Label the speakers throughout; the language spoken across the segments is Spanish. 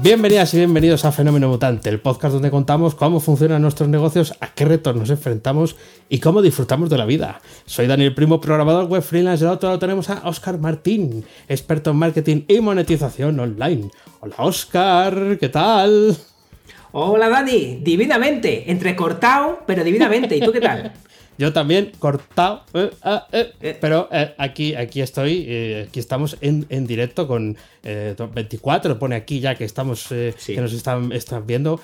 Speaker 1: Bienvenidas y bienvenidos a Fenómeno Mutante, el podcast donde contamos cómo funcionan nuestros negocios, a qué retos nos enfrentamos y cómo disfrutamos de la vida. Soy Daniel Primo, programador web freelance. Del otro lado tenemos a Oscar Martín, experto en marketing y monetización online. Hola Oscar, ¿qué tal?
Speaker 2: Hola Dani, divinamente, entrecortado, pero divinamente. ¿Y tú qué tal?
Speaker 1: Yo también, cortado. Eh, ah, eh, eh, pero aquí, aquí estoy, aquí estamos en, directo con 24, pone aquí ya que estamos, que nos están, están viendo,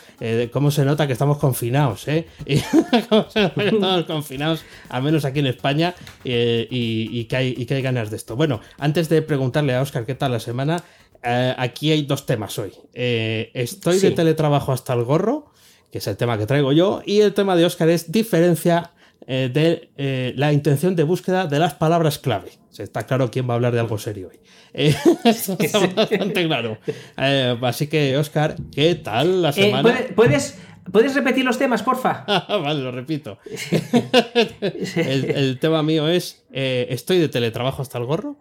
Speaker 1: cómo se nota que estamos confinados, ¿eh? Y cómo se nota que estamos confinados, al menos aquí en España, y, que hay, y que hay ganas de esto. Bueno, antes de preguntarle a Oscar qué tal la semana, aquí hay dos temas hoy. estoy de teletrabajo hasta el gorro, que es el tema que traigo yo, y el tema de Oscar es diferencia eh, de eh, la intención de búsqueda de las palabras clave. está claro quién va a hablar de algo serio hoy. Eh, está bastante claro. así que, Oscar, ¿qué tal la semana?
Speaker 2: ¿puedes, ¿Puedes repetir los temas, porfa?
Speaker 1: vale, lo repito. el, tema mío es estoy de teletrabajo hasta el gorro.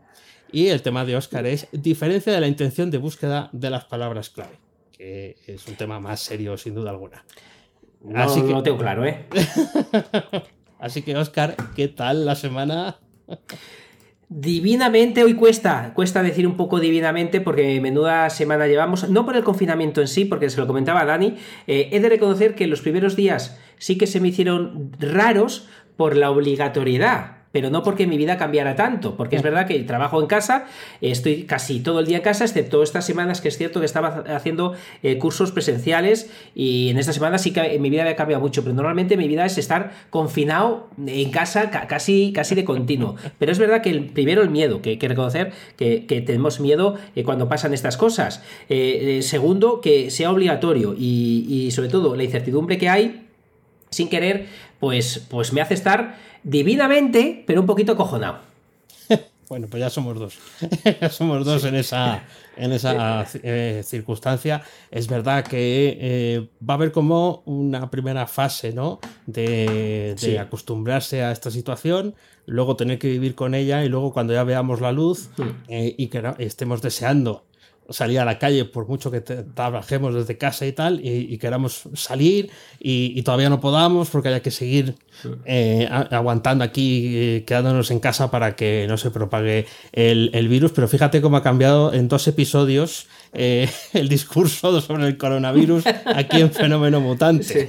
Speaker 1: Y el tema de Oscar es diferencia de la intención de búsqueda de las palabras clave. Que es un tema más serio, sin duda alguna.
Speaker 2: No, Así que... no lo tengo claro, ¿eh?
Speaker 1: Así que, Oscar, ¿qué tal la semana?
Speaker 2: Divinamente hoy cuesta, cuesta decir un poco divinamente porque menuda semana llevamos, no por el confinamiento en sí, porque se lo comentaba Dani, eh, he de reconocer que los primeros días sí que se me hicieron raros por la obligatoriedad pero no porque mi vida cambiara tanto, porque es verdad que trabajo en casa, estoy casi todo el día en casa, excepto estas semanas que es cierto que estaba haciendo eh, cursos presenciales y en esta semana sí que mi vida había cambiado mucho, pero normalmente mi vida es estar confinado en casa casi, casi de continuo. Pero es verdad que el, primero el miedo, que hay que reconocer que, tenemos miedo eh, cuando pasan estas cosas. Eh, segundo, que sea obligatorio y, y sobre todo la incertidumbre que hay sin querer, pues, pues me hace estar divinamente, pero un poquito cojonado.
Speaker 1: Bueno, pues ya somos dos. ya somos dos en esa, en esa eh, circunstancia. Es verdad que eh, va a haber como una primera fase, ¿no? De, acostumbrarse a esta situación, luego tener que vivir con ella y luego cuando ya veamos la luz hmm. eh, y que estemos deseando salir a la calle por mucho que trabajemos desde casa y tal y, queramos salir y, todavía no podamos porque haya que seguir eh, aguantando aquí eh, quedándonos en casa para que no se propague el, el, virus. Pero fíjate cómo ha cambiado en dos episodios eh, el discurso sobre el coronavirus aquí en Fenómeno Mutante.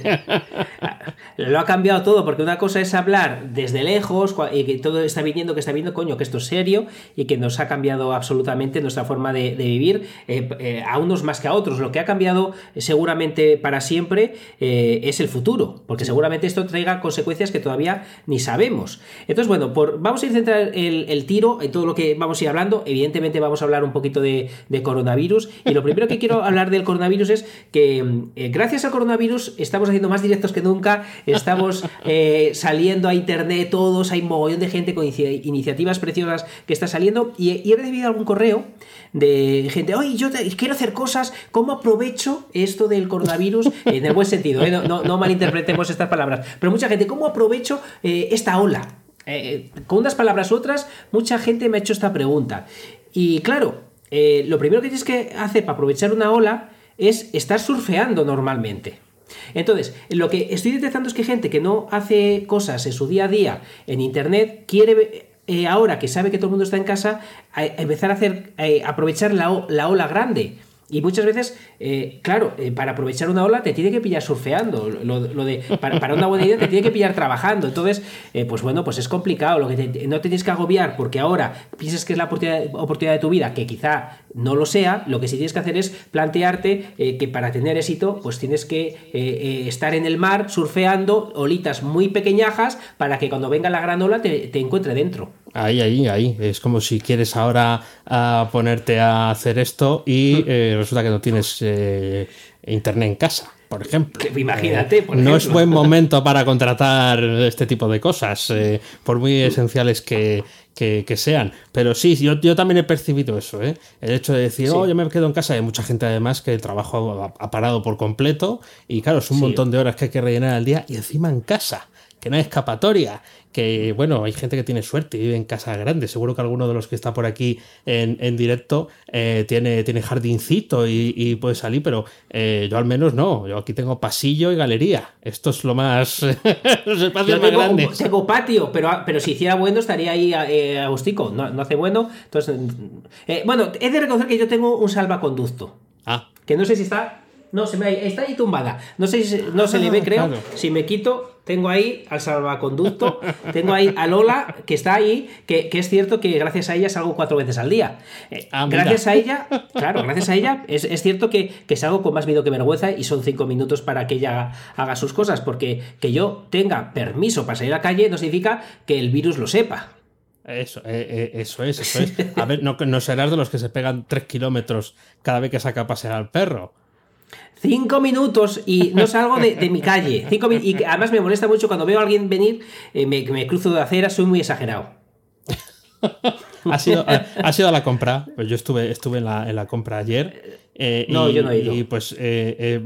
Speaker 2: Lo ha cambiado todo, porque una cosa es hablar desde lejos y que todo está viniendo, que está viendo, coño, que esto es serio y que nos ha cambiado absolutamente nuestra forma de, vivir, eh, eh, a unos más que a otros. Lo que ha cambiado seguramente para siempre es el futuro, porque seguramente esto traiga consecuencias que todavía ni sabemos. Entonces, bueno, por, vamos a ir centrar el, tiro en todo lo que vamos a ir hablando. Evidentemente vamos a hablar un poquito de coronavirus y lo primero que quiero hablar del coronavirus es que eh, gracias al coronavirus estamos haciendo más directos que nunca, estamos eh, saliendo a internet todos, hay un mogollón de gente con iniciativas preciosas que está saliendo y, he recibido algún correo de gente, oye, yo quiero hacer cosas, ¿cómo aprovecho esto del coronavirus? en el buen sentido, ¿eh? no, malinterpretemos estas palabras, pero mucha gente, ¿cómo aprovecho esta ola? con unas palabras u otras, mucha gente me ha hecho esta pregunta. Y claro, eh, lo primero que tienes que hacer para aprovechar una ola es estar surfeando normalmente. Entonces, lo que estoy detectando es que gente que no hace cosas en su día a día en Internet quiere eh, ahora que sabe que todo el mundo está en casa, empezar a hacer, eh, aprovechar la, la, ola grande. Y muchas veces, eh, claro, eh, para aprovechar una ola te tiene que pillar surfeando. Lo, de, para, una buena idea te tiene que pillar trabajando. Entonces, eh, pues bueno, pues es complicado. Lo que no te tienes que agobiar porque ahora piensas que es la oportunidad, de tu vida, que quizá no lo sea. Lo que sí tienes que hacer es plantearte que para tener éxito, pues tienes que estar en el mar surfeando olitas muy pequeñajas para que cuando venga la gran ola te, te encuentre dentro.
Speaker 1: Ahí, ahí, ahí. Es como si quieres ahora a ponerte a hacer esto y mm. eh, resulta que no tienes eh, internet en casa. por ejemplo.
Speaker 2: Imagínate, por
Speaker 1: No es buen momento para contratar este tipo de cosas, por muy esenciales que, que, sean. Pero sí, yo, yo también he percibido eso, ¿eh? El hecho de decir, oh, yo me quedo en casa. Hay mucha gente además que el trabajo ha, parado por completo y claro, es un montón de horas que hay que rellenar al día y encima en casa que no hay escapatoria, que bueno, hay gente que tiene suerte y vive en casa grande. Seguro que alguno de los que está por aquí en, directo eh, tiene, tiene jardincito y, puede salir, pero eh, yo al menos no. Yo aquí tengo pasillo y galería. Esto es lo más. los espacios más grandes.
Speaker 2: Tengo patio, pero, pero si hiciera bueno estaría ahí eh, agustico. No, no hace bueno. Entonces, bueno, he de reconocer que yo tengo un salvaconducto.
Speaker 1: Ah.
Speaker 2: Que no sé si está no, se me, está ahí tumbada. No sé si no se le ve, creo. Si me quito, tengo ahí al salvaconducto, tengo ahí a Lola, que está ahí, que, es cierto que gracias a ella salgo cuatro veces al día. Eh, ah, gracias a ella, claro, gracias a ella, es, cierto que, que, salgo con más miedo que vergüenza y son cinco minutos para que ella haga sus cosas, porque que yo tenga permiso para salir a la calle no significa que el virus lo sepa.
Speaker 1: Eso, eh, eh, eso es, eso es. A ver, no, no serás de los que se pegan tres kilómetros cada vez que saca a pasear al perro.
Speaker 2: Cinco minutos y no salgo de, mi calle. Cinco y además me molesta mucho cuando veo a alguien venir, eh, me, me, cruzo de acera, soy muy exagerado.
Speaker 1: ha, sido, ha, sido a la compra. Pues yo estuve, estuve en, la, en la compra ayer.
Speaker 2: Eh, no, yo no he ido.
Speaker 1: Y pues eh,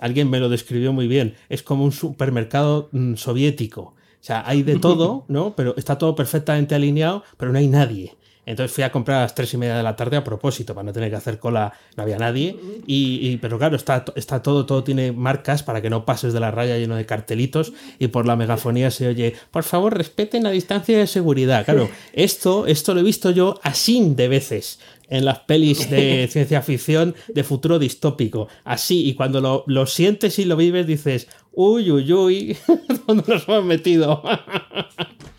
Speaker 1: alguien me lo describió muy bien. Es como un supermercado mm, soviético. O sea, hay de todo, ¿no? Pero está todo perfectamente alineado, pero no hay nadie. Entonces fui a comprar a las tres y media de la tarde a propósito, para no tener que hacer cola, no había nadie. Y, pero claro, está, está todo, todo tiene marcas para que no pases de la raya lleno de cartelitos y por la megafonía se oye, por favor, respeten la distancia de seguridad. Claro, esto, esto lo he visto yo así de veces en las pelis de ciencia ficción de futuro distópico. Así, y cuando lo, lo sientes y lo vives, dices, uy, uy, uy, ¿dónde nos hemos metido?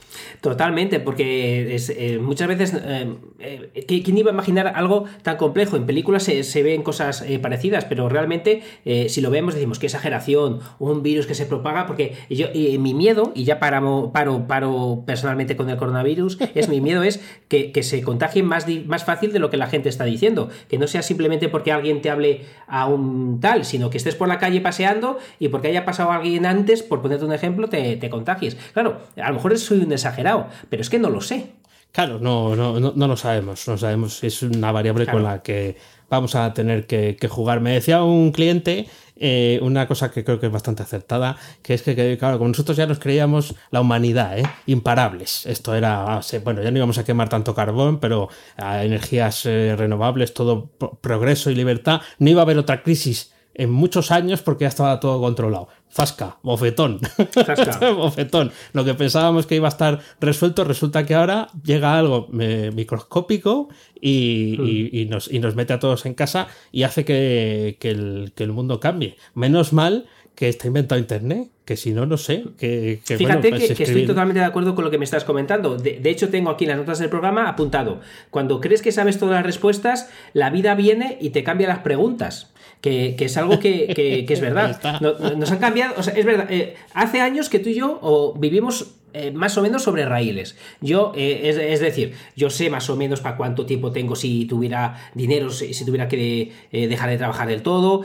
Speaker 2: Totalmente, porque eh, muchas veces, eh, eh, ¿quién iba a imaginar algo tan complejo? En películas se, ven cosas parecidas, pero realmente si lo vemos decimos que exageración, un virus que se propaga, porque yo, mi miedo, y ya paro, paro, paro personalmente con el coronavirus, es mi miedo es que, se contagie más, más fácil de lo que la gente está diciendo, que no sea simplemente porque alguien te hable a un tal, sino que estés por la calle paseando y porque haya pasado alguien antes, por ponerte un ejemplo, te, te contagies. Claro, a lo mejor soy un exagerado pero es que no lo sé.
Speaker 1: Claro, no, no, no, lo sabemos, no sabemos. Es una variable con la que vamos a tener que, jugar. Me decía un cliente eh, una cosa que creo que es bastante acertada, que es que, claro, como nosotros ya nos creíamos la humanidad, ¿eh? imparables. Esto era, ah, bueno, ya no íbamos a quemar tanto carbón, pero a energías eh, renovables, todo progreso y libertad, no iba a haber otra crisis en muchos años porque ya estaba todo controlado. Zasca, bofetón. bofetón. Lo que pensábamos que iba a estar resuelto, resulta que ahora llega algo eh, microscópico y, nos, nos, mete a todos en casa y hace que, el, mundo cambie. Menos mal que está inventado Internet, que si no, no sé. Que,
Speaker 2: Fíjate pues que, estoy totalmente de acuerdo con lo que me estás comentando. De, de, hecho, tengo aquí las notas del programa apuntado. Cuando crees que sabes todas las respuestas, la vida viene y te cambia las preguntas que, es algo que, es verdad. Nos han cambiado, o sea, es verdad, eh, hace años que tú y yo vivimos eh, más o menos sobre raíles. Yo, eh, es, decir, yo sé más o menos para cuánto tiempo tengo si tuviera dinero, si, si tuviera que dejar de trabajar del todo.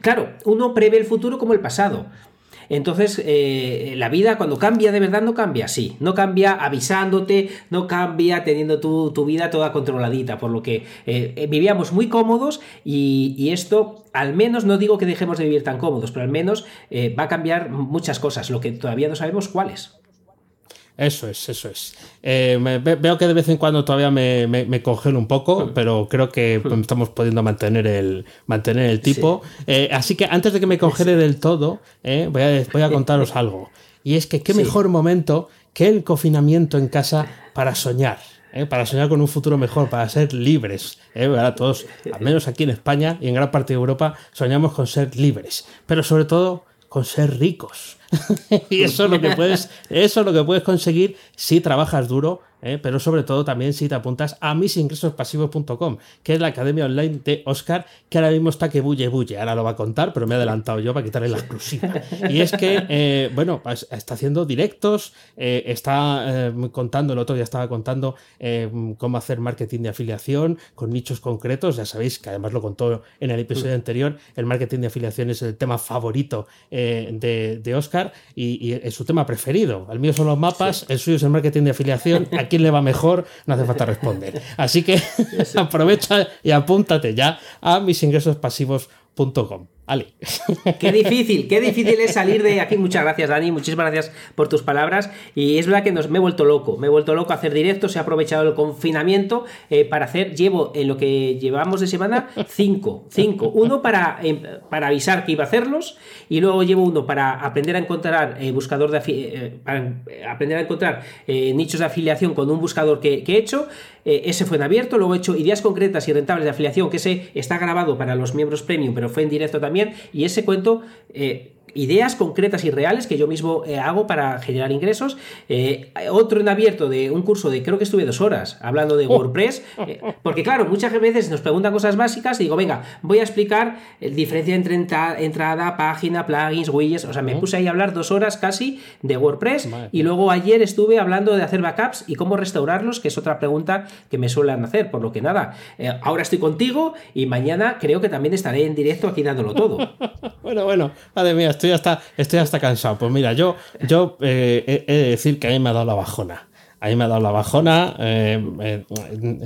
Speaker 2: claro, uno prevé el futuro como el pasado. Entonces, eh, la vida cuando cambia de verdad no cambia así, no cambia avisándote, no cambia teniendo tu, vida toda controladita, por lo que eh, eh, vivíamos muy cómodos y, esto, al menos no digo que dejemos de vivir tan cómodos, pero al menos va a cambiar muchas cosas, lo que todavía no sabemos cuáles.
Speaker 1: Eso es, eso es. Eh, veo que de vez en cuando todavía me, congelo un poco, pero creo que estamos pudiendo mantener el, mantener el tipo. Eh, así que antes de que me congele del todo, eh, voy, a, voy, a, contaros algo. Y es que qué mejor momento que el confinamiento en casa para soñar. para soñar con un futuro mejor, para ser libres. Ahora todos, al menos aquí en España y en gran parte de Europa, soñamos con ser libres, pero sobre todo con ser ricos y eso es lo que puedes, eso es lo que puedes conseguir si trabajas duro ¿eh? pero sobre todo también si te apuntas a misingresospasivos.com, que es la academia online de Oscar, que ahora mismo está que bulle bulle. Ahora lo va a contar, pero me he adelantado yo para quitarle la exclusiva. Y es que, eh, bueno, pues, está haciendo directos, eh, está contando, el otro día estaba contando cómo hacer marketing de afiliación con nichos concretos. Ya sabéis que además lo contó en el episodio anterior, el marketing de afiliación es el tema favorito de, Oscar y, es su tema preferido. El mío son los mapas, el suyo es el marketing de afiliación quién le va mejor, no hace falta responder. Así que aprovecha y apúntate ya a misingresospasivos.com.
Speaker 2: Qué difícil, qué difícil es salir de aquí. Muchas gracias, Dani. Muchísimas gracias por tus palabras. Y es verdad que nos, me he vuelto loco. Me he vuelto loco a hacer directos. He aprovechado el confinamiento eh, para hacer. Llevo en lo que llevamos de semana cinco. Cinco. Uno para, em, para avisar que iba a hacerlos. Y luego llevo uno para aprender a encontrar eh, buscador de eh, para aprender a encontrar nichos de afiliación con un buscador que, que he hecho. Ese fue en abierto. Luego he hecho ideas concretas y rentables de afiliación, que ese está grabado para los miembros premium, pero fue en directo también y ese cuento eh, ideas concretas y reales que yo mismo eh, hago para generar ingresos. Eh, otro en abierto de un curso de creo que estuve dos horas hablando de oh. WordPress, eh, porque claro, muchas veces nos preguntan cosas básicas y digo, venga, voy a explicar la diferencia entre entrada, página, plugins, widgets, o sea, me puse ahí a hablar dos horas casi de WordPress y luego ayer estuve hablando de hacer backups y cómo restaurarlos, que es otra pregunta que me suelen hacer, por lo que nada, ahora estoy contigo y mañana creo que también estaré en directo aquí dándolo todo.
Speaker 1: bueno, bueno, madre mía, estoy hasta, estoy hasta cansado. Pues mira, yo, yo eh, he de decir que a mí me ha dado la bajona. A mí me ha dado la bajona, eh, eh,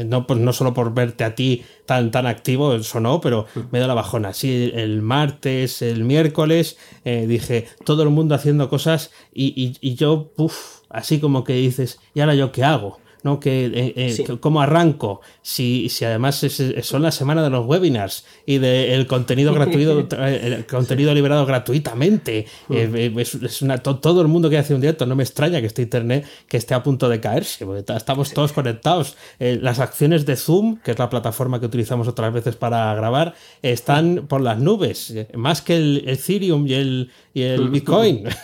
Speaker 1: no, pues no solo por verte a ti tan, tan activo, eso no, pero me dado la bajona. Sí, el martes, el miércoles, dije, todo el mundo haciendo cosas y, y, yo, puff, así como que dices, ¿y ahora yo qué hago? ¿No? Que, eh, eh, ¿Cómo arranco? Si, si además son la semana de los webinars y del contenido gratuito, eh, el contenido liberado gratuitamente. Mm. es, una, todo el mundo que hace un directo. No me extraña que este internet que esté a punto de caerse, porque estamos todos conectados. las acciones de Zoom, que es la plataforma que utilizamos otras veces para grabar, están por las nubes, más que el Ethereum y el, y el Bitcoin.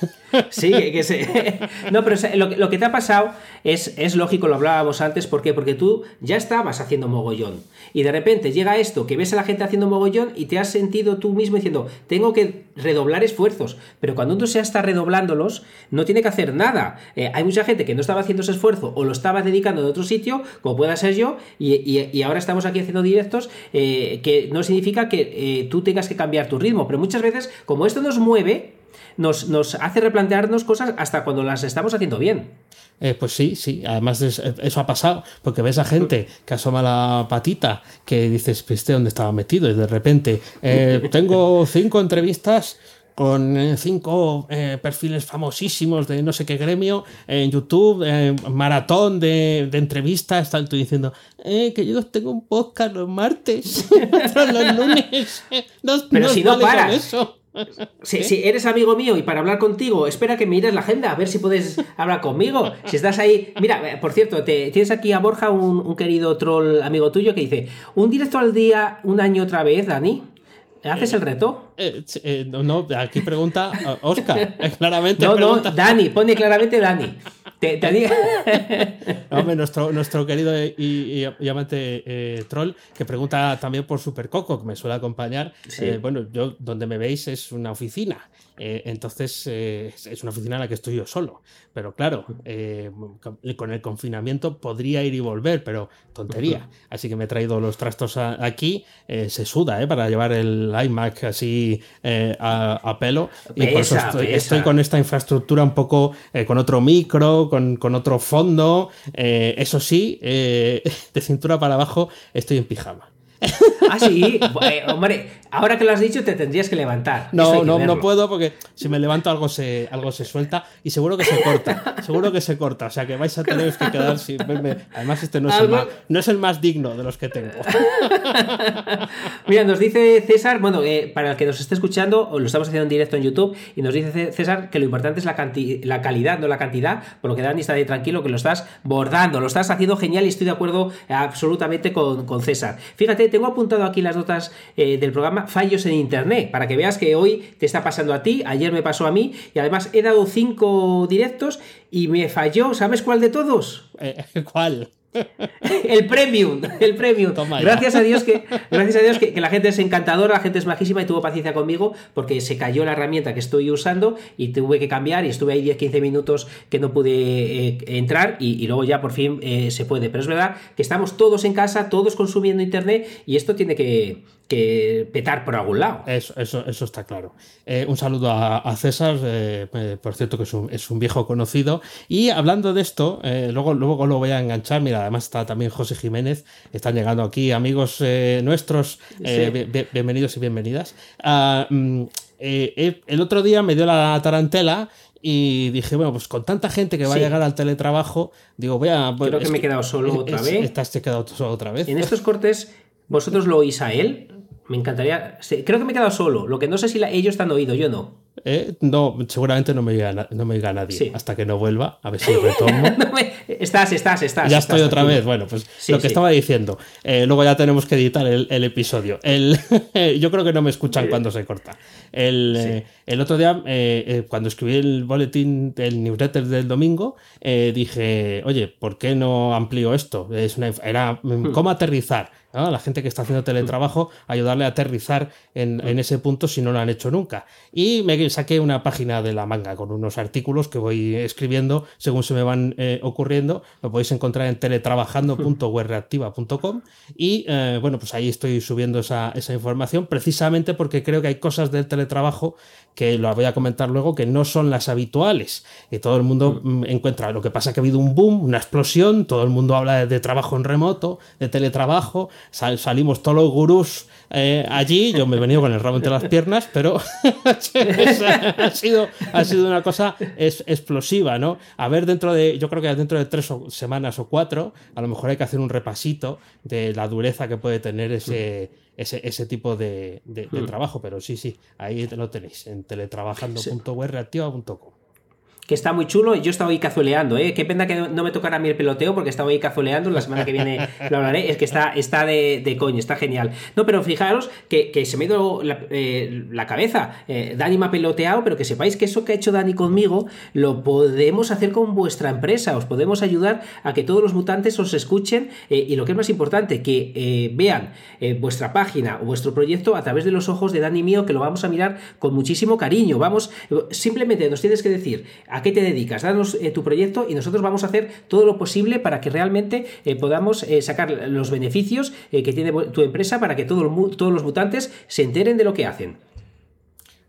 Speaker 2: Sí, que se... No, pero lo, que te ha pasado es, es lógico, lo hablábamos antes, ¿por qué? Porque tú ya estabas haciendo mogollón. Y de repente llega esto, que ves a la gente haciendo mogollón y te has sentido tú mismo diciendo, tengo que redoblar esfuerzos. Pero cuando uno se está redoblándolos, no tiene que hacer nada. Eh, hay mucha gente que no estaba haciendo ese esfuerzo o lo estaba dedicando en otro sitio, como pueda ser yo, y, ahora estamos aquí haciendo directos, eh, que no significa que eh, tú tengas que cambiar tu ritmo. Pero muchas veces, como esto nos mueve, nos, hace replantearnos cosas hasta cuando las estamos haciendo bien.
Speaker 1: Eh, pues sí, sí, además eso ha pasado, porque ves a gente que asoma la patita, que dices, este dónde estaba metido, y de repente eh, tengo cinco entrevistas con eh, cinco perfiles famosísimos de no sé qué gremio en YouTube, maratón de, entrevistas, están tú diciendo que yo tengo un podcast los martes, los lunes.
Speaker 2: Pero si no paras. Eso. Si, eres amigo mío y para hablar contigo, espera que mires la agenda, a ver si puedes hablar conmigo. Si estás ahí. Mira, eh, por cierto, te, tienes aquí a Borja, un, querido troll amigo tuyo, que dice: Un directo al día, un año otra vez, Dani. ¿Haces el reto?
Speaker 1: Eh, eh, no, aquí pregunta Oscar. claramente.
Speaker 2: No, no, Dani, pone claramente Dani. Te,
Speaker 1: Hombre, nuestro, nuestro querido y, amante eh, troll que pregunta también por Supercoco, que me suele acompañar. Eh, bueno, yo donde me veis es una oficina. Eh, entonces es una oficina en la que estoy yo solo. Pero claro, con el confinamiento podría ir y volver, pero tontería. Así que me he traído los trastos aquí. se suda, Para llevar el iMac así a, pelo. Y por eso estoy, con esta infraestructura un poco con otro micro, con, otro fondo. Eh, eso sí, eh, de cintura para abajo estoy en pijama.
Speaker 2: Ah, sí, eh, hombre, ahora que lo has dicho te tendrías que levantar.
Speaker 1: No, no, no puedo porque si me levanto algo se, algo se suelta y seguro que se corta. seguro que se corta, o sea que vais a tener que quedar sin verme. Además este no es, el más, no es el más digno de los que tengo.
Speaker 2: Mira, nos dice César, bueno, eh, para el que nos esté escuchando, lo estamos haciendo en directo en YouTube, y nos dice César que lo importante es la, la calidad, no la cantidad, por lo que Dani está ahí tranquilo, que lo estás bordando, lo estás haciendo genial y estoy de acuerdo absolutamente con, con César. Fíjate, tengo apuntado aquí las notas eh, del programa fallos en internet, para que veas que hoy te está pasando a ti, ayer me pasó a mí, y además he dado cinco directos y me falló, ¿sabes cuál de todos?
Speaker 1: Eh, ¿Cuál?
Speaker 2: el premium, el premium. gracias a Dios que, gracias a Dios que, la gente es encantadora, la gente es majísima y tuvo paciencia conmigo porque se cayó la herramienta que estoy usando y tuve que cambiar y estuve ahí 10-15 minutos que no pude eh, entrar y, luego ya por fin eh, se puede. Pero es verdad que estamos todos en casa, todos consumiendo internet y esto tiene que, que petar por algún lado.
Speaker 1: Eso, eso, eso está claro. Eh, un saludo a, César, eh, eh, por cierto que es un, viejo conocido. Y hablando de esto, luego, luego lo voy a enganchar. Mira, además está también José Jiménez. Están llegando aquí amigos nuestros. bienvenidos y bienvenidas. Ah, mm, el otro día me dio la tarantela y dije, bueno, pues con tanta gente que va a llegar al teletrabajo, digo, voy a.
Speaker 2: Creo que me he quedado solo otra vez.
Speaker 1: Estás quedado solo otra vez.
Speaker 2: En estos cortes, ¿vosotros lo oís a él? Me encantaría. Creo que me he quedado solo. Lo que no sé si ellos están oído, yo no.
Speaker 1: Eh, no, seguramente no me diga, no me diga nadie hasta que no vuelva. A ver si retomo.
Speaker 2: Estás, estás, estás.
Speaker 1: Ya estoy otra vez. Bueno, pues lo que estaba diciendo. Eh, luego ya tenemos que editar el, episodio. El, yo creo que no me escuchan cuando se corta. El, eh, el otro día, cuando escribí el boletín, el newsletter del domingo, dije, oye, ¿por qué no amplío esto? Es una, era mm, hmm. cómo aterrizar la gente que está haciendo teletrabajo, ayudarle a aterrizar en, ese punto si no lo han hecho nunca. Y me saqué una página de la manga con unos artículos que voy escribiendo según se me van eh, ocurriendo. Lo podéis encontrar en teletrabajando.webreactiva.com y eh, bueno, pues ahí estoy subiendo esa, esa información precisamente porque creo que hay cosas del teletrabajo que lo voy a comentar luego, que no son las habituales. Y todo el mundo mm. Mm, encuentra. Lo que pasa que ha habido un boom, una explosión, todo el mundo habla de, trabajo en remoto, de teletrabajo, salimos todos los gurús eh, allí, yo me he venido con el rabo entre las piernas, pero ha, sido, ha sido una cosa es, explosiva, ¿no? A ver, dentro de, yo creo que dentro de tres semanas o cuatro, a lo mejor hay que hacer un repasito de la dureza que puede tener ese ese, tipo de, hmm. trabajo, pero sí, sí, ahí lo tenéis, en teletrabajando.webreactiva.com
Speaker 2: que está muy chulo. Yo estaba ahí cazuleando, ¿eh? Qué pena que no me tocara a mí el peloteo porque estaba ahí cazuleando. La semana que viene lo hablaré. Es que está, está de, de coño, está genial. No, pero fijaros que, se me ha ido la, eh, cabeza. Eh, Dani me ha peloteado, pero que sepáis que eso que ha hecho Dani conmigo lo podemos hacer con vuestra empresa. Os podemos ayudar a que todos los mutantes os escuchen eh, y lo que es más importante, que vean vuestra página o vuestro proyecto a través de los ojos de Dani mío, que lo vamos a mirar con muchísimo cariño. Vamos, simplemente nos tienes que decir ¿A qué te dedicas? Danos eh, tu proyecto y nosotros vamos a hacer todo lo posible para que realmente eh, podamos eh, sacar los beneficios que tiene tu empresa para que todos los mutantes se enteren de lo que hacen.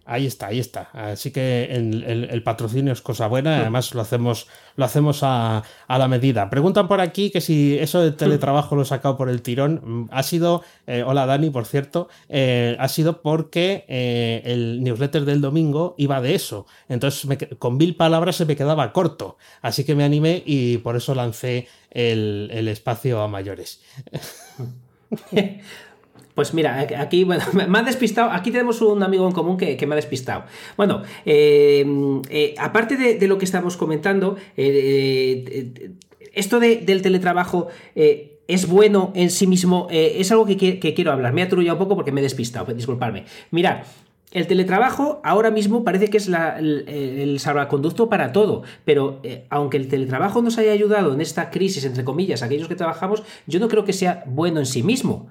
Speaker 1: Ahí está, ahí está. Así que el, patrocinio es cosa buena, además lo hacemos, lo hacemos a, la medida. Preguntan por aquí que si eso de teletrabajo lo he sacado por el tirón. Mm, ha sido, eh, hola Dani, por cierto, eh, ha sido porque eh, el newsletter del domingo iba de eso. Entonces con mil palabras se me quedaba corto. Así que me animé y por eso lancé el espacio a mayores.
Speaker 2: Pues mira, aquí, bueno, me ha despistado. Aquí tenemos un amigo en común que, me ha despistado. Bueno, eh, eh, aparte de, lo que estamos comentando, eh, esto del teletrabajo es bueno en sí mismo, es algo que, quiero hablar. Me ha trullado un poco porque me he despistado, disculparme. Mirad. El teletrabajo ahora mismo parece que es el, salvaconducto para todo, pero aunque el teletrabajo nos haya ayudado en esta crisis, entre comillas, aquellos que trabajamos, yo no creo que sea bueno en sí mismo.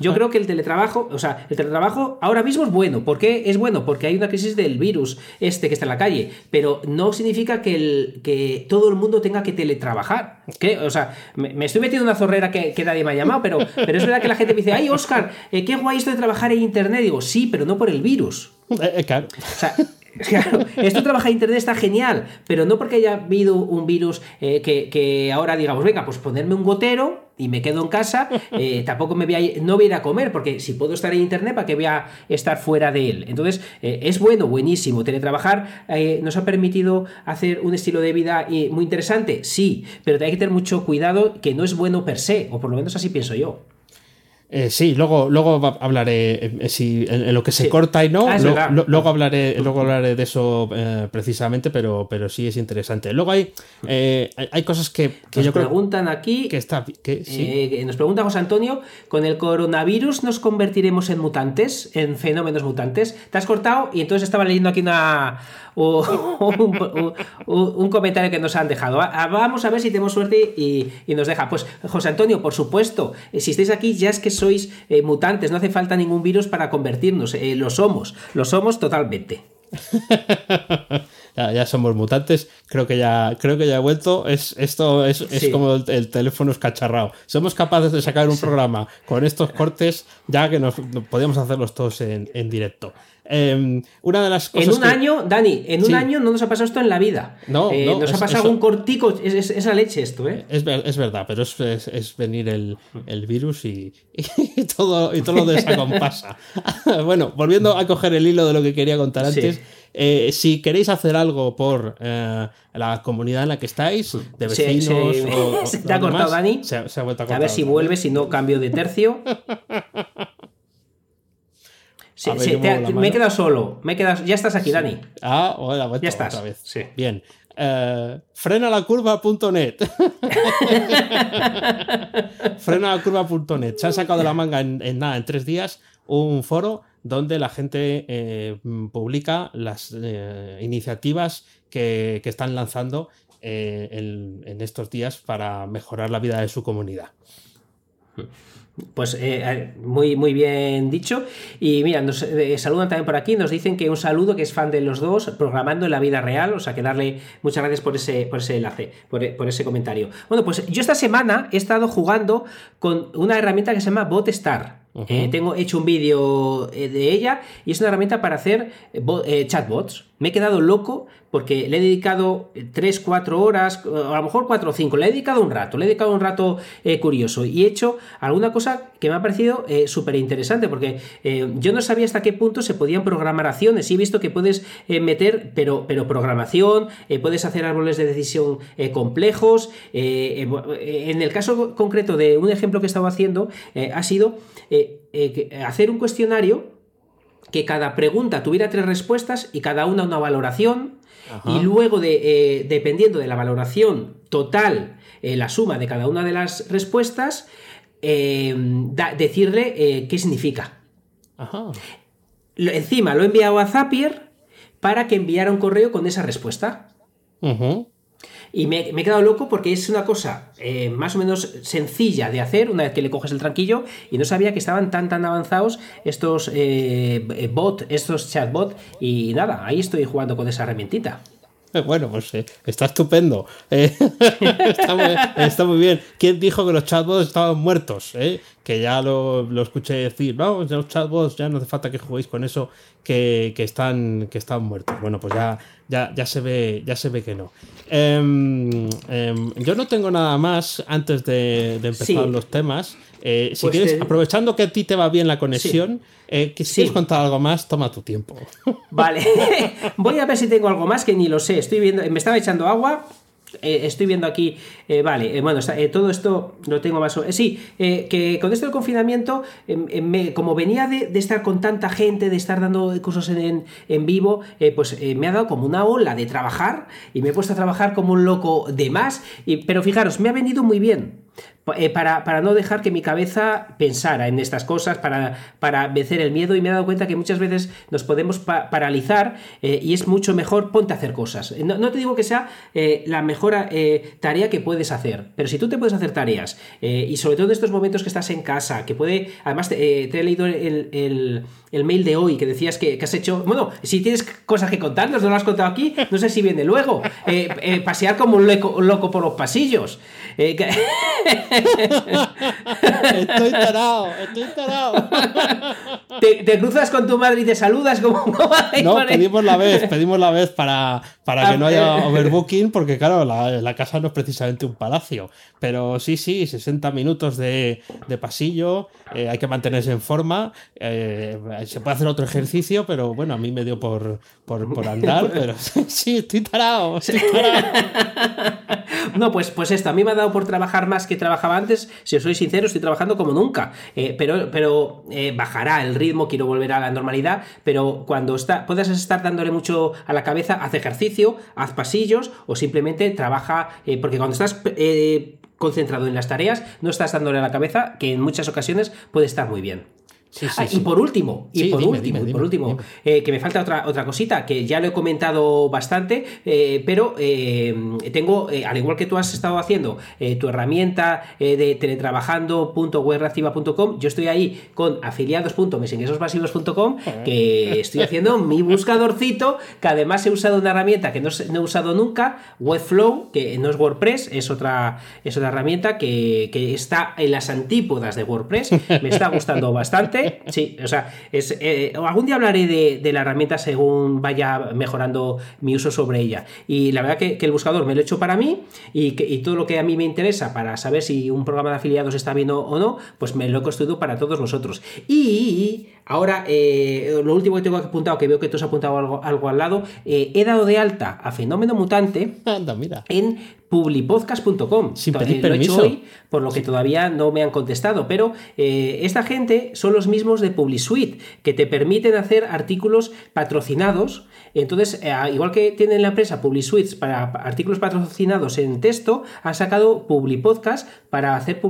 Speaker 2: Yo creo que el teletrabajo, o sea, el teletrabajo ahora mismo es bueno. ¿Por qué es bueno? Porque hay una crisis del virus este que está en la calle, pero no significa que, el, que todo el mundo tenga que teletrabajar. ¿Qué? O sea, me, estoy metiendo en una zorrera que, nadie me ha llamado, pero, pero es verdad que la gente me dice, ay, Oscar, eh, qué guay esto de trabajar en Internet. Digo, sí, pero no por el virus.
Speaker 1: Eh, eh, claro.
Speaker 2: O sea, Claro, esto trabaja Internet está genial, pero no porque haya habido un virus que, ahora digamos, venga, pues ponerme un gotero y me quedo en casa, eh, tampoco me voy a, no voy a ir a comer, porque si puedo estar en internet, ¿para qué voy a estar fuera de él? Entonces, eh, es bueno, buenísimo. Teletrabajar eh, nos ha permitido hacer un estilo de vida muy interesante, sí, pero hay que tener mucho cuidado que no es bueno per se, o por lo menos así pienso yo.
Speaker 1: Eh, sí, luego, luego hablaré eh, si, en, lo que se corta y no. Ah, luego, hablaré, luego hablaré de eso eh, precisamente, pero, pero sí es interesante. Luego hay, hay cosas que,
Speaker 2: que nos preguntan aquí.
Speaker 1: Que está, que,
Speaker 2: nos pregunta José Antonio: ¿con el coronavirus nos convertiremos en mutantes, en fenómenos mutantes? Te has cortado y entonces estaba leyendo aquí una, un, comentario que nos han dejado. Vamos a ver si tenemos suerte y, y nos deja. Pues José Antonio, por supuesto, si estáis aquí ya es que sois eh, mutantes, no hace falta ningún virus para convertirnos, eh, lo somos, lo somos totalmente.
Speaker 1: ya, somos mutantes, creo que ya, creo que ya he vuelto. Es, esto es, como el, teléfono escacharrado. Somos capaces de sacar un programa con estos cortes, ya que nos, podíamos hacerlos todos en, en directo. Em, una de las
Speaker 2: cosas. En un año, Dani, en un año no nos ha pasado esto en la vida. No, eh, nos ha pasado un cortico, es, esa leche esto, ¿eh?
Speaker 1: Es, verdad, pero es, venir el, virus y, todo, y todo lo desacompasa. bueno, volviendo a coger el hilo de lo que quería contar antes. Eh, si queréis hacer algo por eh, la comunidad en la que estáis, de vecinos.
Speaker 2: Se, te ha cortado, Dani. Se, ha vuelto a cortar. A ver si vuelve, si no cambio de tercio. me he quedado solo. Me he quedado, ya estás aquí, Dani.
Speaker 1: Ah, hola, ya estás. Otra vez. Bien. Uh, frenalacurva.net frenalacurva.net se han sacado de la manga en, nada, en tres días un foro donde la gente eh, publica las eh, iniciativas que, están lanzando en, en, estos días para mejorar la vida de su comunidad.
Speaker 2: Pues eh, muy, muy bien dicho. Y mira, nos eh, saludan también por aquí, nos dicen que un saludo, que es fan de los dos, programando en la vida real. O sea, que darle muchas gracias por ese, por ese enlace, por, ese comentario. Bueno, pues yo esta semana he estado jugando con una herramienta que se llama BotStar. Tengo hecho un vídeo de ella y es una herramienta para hacer chatbots. Me he quedado loco porque le he dedicado 3, 4 horas, a lo mejor 4 o 5, le he dedicado un rato, le he dedicado un rato eh, curioso y he hecho alguna cosa que me ha parecido eh, súper interesante porque eh, yo no sabía hasta qué punto se podían programar acciones y he visto que puedes meter, pero, pero programación, puedes hacer árboles de decisión complejos. en el caso concreto de un ejemplo que he estado haciendo ha sido hacer un cuestionario que cada pregunta tuviera tres respuestas y cada una una valoración. Y luego, de, eh, dependiendo de la valoración total, eh, la suma de cada una de las respuestas, eh, decirle qué significa. Encima lo he enviado a Zapier para que enviara un correo con esa respuesta. Y me, he quedado loco porque es una cosa eh, más o menos sencilla de hacer una vez que le coges el tranquillo y no sabía que estaban tan tan avanzados estos eh, eh bot, estos chatbot y nada, ahí estoy jugando con esa herramientita.
Speaker 1: Bueno, pues está estupendo. está, muy, bien. ¿Quién dijo que los chatbots estaban muertos? Que ya lo, lo, escuché decir, no, los chatbots ya no hace falta que juguéis con eso, que, están, que están muertos. Bueno, pues ya, ya, ya, se, ve, ya se ve que no. Em, em, yo no tengo nada más antes de, empezar los temas. Eh, si pues quieres, aprovechando que a ti te va bien la conexión, eh, que si quieres contar algo más, toma tu tiempo.
Speaker 2: Vale, voy a ver si tengo algo más que ni lo sé. Estoy viendo, me estaba echando agua eh, estoy viendo aquí, eh, vale, eh, bueno, todo esto lo tengo más. sí, que con esto del confinamiento, como venía de, estar con tanta gente, de estar dando cursos en, en vivo, pues me ha dado como una ola de trabajar y me he puesto a trabajar como un loco de más. Y, pero fijaros, me ha venido muy bien. Eh, para, para, no dejar que mi cabeza pensara en estas cosas, para, para vencer el miedo y me he dado cuenta que muchas veces nos podemos paralizar eh, y es mucho mejor ponte a hacer cosas. No, te digo que sea eh, la mejor tarea que puedes hacer, pero si tú te puedes hacer tareas y sobre todo en estos momentos que estás en casa, que puede, además te, he leído el, el, mail de hoy que decías que, has hecho, bueno, si tienes cosas que contarnos, no lo has contado aquí, no sé si viene luego, pasear como un loco, por los pasillos.
Speaker 1: estoy tarado, estoy tarado.
Speaker 2: Te, cruzas con tu madre y te saludas como...
Speaker 1: no, pedimos la vez, pedimos la vez para, para que no haya ah, overbooking, porque claro, la, casa no es precisamente un palacio. Pero sí, sí, 60 minutos de, pasillo, eh, hay que mantenerse en forma, eh, se puede hacer otro ejercicio, pero bueno, a mí me dio por, por, andar, pero sí, estoy tarado, estoy tarado.
Speaker 2: No, pues, pues esto, a mí me ha dado por trabajar más que trabajar antes, si os soy sincero, estoy trabajando como nunca, eh, pero, pero eh, bajará el ritmo, quiero volver a la normalidad, pero cuando está, puedas estar dándole mucho a la cabeza, haz ejercicio, haz pasillos o simplemente trabaja, eh, porque cuando estás concentrado en las tareas, no estás dándole a la cabeza, que en muchas ocasiones puede estar muy bien. Ah, y por último, y por último, por último, eh, que me falta otra, otra cosita, que ya lo he comentado bastante, eh, pero eh, tengo, al igual que tú has estado haciendo tu herramienta de teletrabajando.webreactiva.com, yo estoy ahí con afiliados.mesingresospasivos.com, que estoy haciendo mi buscadorcito, que además he usado una herramienta que no, he usado nunca, Webflow, que no es WordPress, es otra, es otra herramienta que, que está en las antípodas de WordPress, me está gustando bastante. Sí, o sea, es, eh, algún día hablaré de, la herramienta según vaya mejorando mi uso sobre ella. Y la verdad que, el buscador me lo he hecho para mí y, que, todo lo que a mí me interesa para saber si un programa de afiliados está bien o no, pues me lo he construido para todos nosotros. Y ahora, eh, lo último que tengo apuntado, que veo que tú has apuntado algo, algo al lado, eh, he dado de alta a Fenómeno Mutante
Speaker 1: Anda, mira.
Speaker 2: en publipodcast.com.
Speaker 1: Sin pedir permiso. Lo he hecho hoy,
Speaker 2: por lo que todavía no me han contestado. Pero eh, esta gente son los mismos de PubliSuite, que te permiten hacer artículos patrocinados. Entonces, eh, igual que tienen la empresa PubliSuite para artículos patrocinados en texto, han sacado PubliPodcast para hacer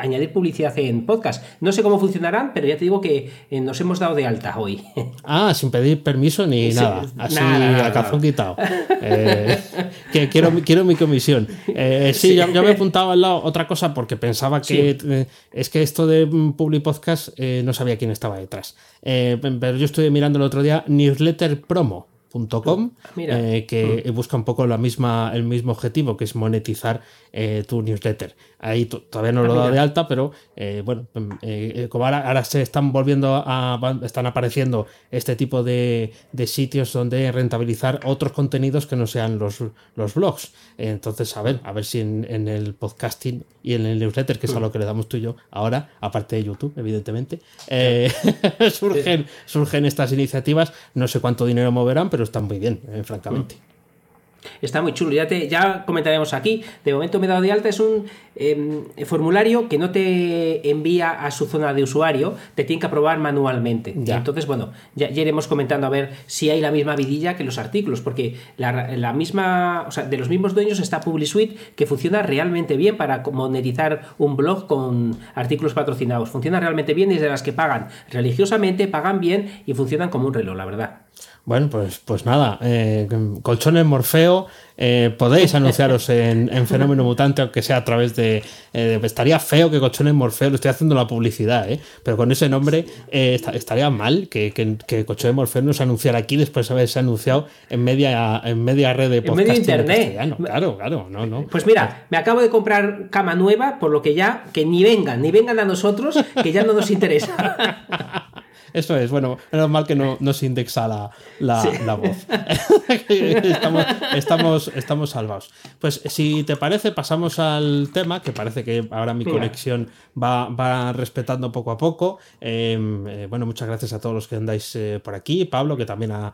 Speaker 2: añadir publicidad en podcast. No sé cómo funcionarán, pero ya te digo que eh, nos hemos dado de alta hoy.
Speaker 1: Ah, sin pedir permiso ni nada. Así a cajón quitado. que quiero, quiero mi comisión. Eh, sí, Ya, me he apuntado al lado otra cosa porque pensaba que eh, es que esto de Public Podcast eh, no sabía quién estaba detrás. pero yo estuve mirando el otro día newsletter promo. .com, ah, que mm. busca un poco la misma, el mismo objetivo, que es monetizar tu newsletter. Ahí todavía no lo he dado de alta, pero eh, bueno, em, eh, como ahora, se están volviendo a. están apareciendo este tipo de, sitios donde rentabilizar otros contenidos que no sean los, los blogs. Entonces, a ver, a ver si en, el podcasting y en el newsletter, que es a lo que le damos tú y yo ahora, aparte de YouTube, evidentemente, eh, surgen, surgen estas iniciativas. No sé cuánto dinero moverán, pero están muy bien, francamente.
Speaker 2: Está muy chulo, ya, te, ya comentaremos aquí. De momento me he dado de alta, es un em, formulario que no te envía a su zona de usuario, te tiene que aprobar manualmente. Entonces, bueno, ya, iremos comentando a ver si hay la misma vidilla que los artículos, porque la, misma, o sea, de los mismos dueños está PubliSuite, que funciona realmente bien para monetizar un blog con artículos patrocinados. Funciona realmente bien y es de las que pagan religiosamente, pagan bien y funcionan como un reloj, la verdad.
Speaker 1: Bueno, pues, pues nada, eh, Colchones Morfeo, eh, podéis anunciaros en, Fenómeno Mutante, aunque sea a través de, eh, Estaría feo que Colchones Morfeo, lo estoy haciendo la publicidad, pero con ese nombre estaría mal que, que, Colchones Morfeo nos anunciara aquí después de haberse anunciado en media, en media red de
Speaker 2: podcast. En medio internet.
Speaker 1: Claro, claro, no, no.
Speaker 2: Pues mira, me acabo de comprar cama nueva, por lo que ya, que ni vengan, ni vengan a nosotros, que ya no nos interesa.
Speaker 1: Eso es, bueno, menos mal que no, se indexa la, la, voz. estamos, estamos, estamos salvados. Pues si te parece, pasamos al tema, que parece que ahora mi conexión va, va respetando poco a poco. Em, eh, bueno, muchas gracias a todos los que andáis eh, por aquí. Pablo, que también ha,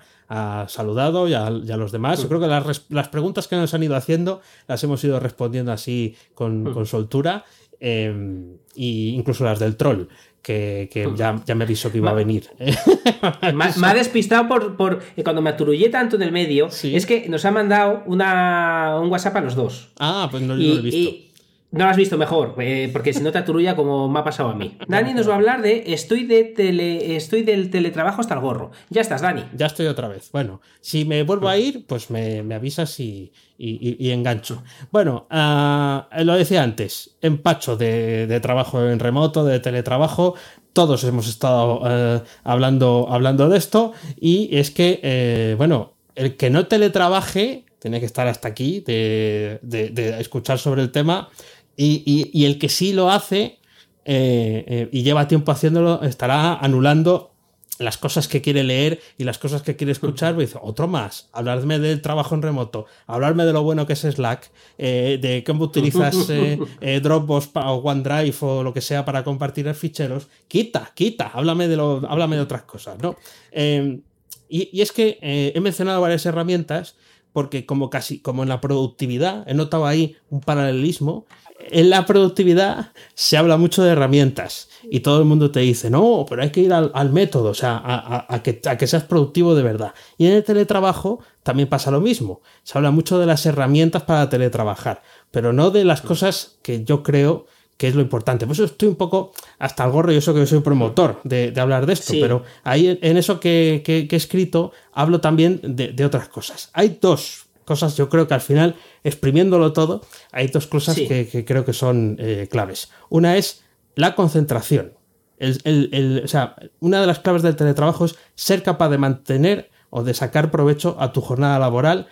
Speaker 1: saludado, y a, los demás. Yo creo que las, preguntas que nos han ido haciendo las hemos ido respondiendo así con, con soltura. e incluso las del troll que, ya, ya, me avisó que iba a venir.
Speaker 2: me, ha despistado por, por eh, cuando me aturullé tanto en el medio. Es que nos ha mandado una, un WhatsApp a los dos.
Speaker 1: Ah, pues no, lo he visto.
Speaker 2: No lo has visto mejor, eh, porque si no te aturulla como me ha pasado a mí. Dani nos va a hablar de estoy de tele, estoy del teletrabajo hasta el gorro. Ya estás, Dani.
Speaker 1: Ya estoy otra vez. Bueno, si me vuelvo a ir, pues me, avisas y, y, engancho. Bueno, ah, lo decía antes, empacho de, de, trabajo en remoto, de teletrabajo. Todos hemos estado eh, hablando, hablando de esto y es que, eh, bueno, el que no teletrabaje tiene que estar hasta aquí de, de escuchar sobre el tema y, el que sí lo hace eh, eh, y lleva tiempo haciéndolo estará anulando las cosas que quiere leer y las cosas que quiere escuchar, pues dice, otro más, hablarme del trabajo en remoto, hablarme de lo bueno que es Slack, eh, de cómo utilizas Dropbox o OneDrive o lo que sea para compartir ficheros, quita, quita, háblame de, lo, háblame de otras cosas, ¿no? y, y, es que he mencionado varias herramientas porque como casi como en la productividad he notado ahí un paralelismo en la productividad se habla mucho de herramientas y todo el mundo te dice, no, pero hay que ir al, método, o sea, a, que, a, que, seas productivo de verdad. Y en el teletrabajo también pasa lo mismo. Se habla mucho de las herramientas para teletrabajar, pero no de las cosas que yo creo que es lo importante. Por eso estoy un poco hasta el gorro y eso que yo soy promotor de, hablar de esto, pero ahí en eso que, he escrito hablo también de, otras cosas. Hay dos cosas, yo creo que al final, exprimiéndolo todo, hay dos cosas que, creo que son eh, claves. Una es la concentración. o sea, una de las claves del teletrabajo es ser capaz de mantener o de sacar provecho a tu jornada laboral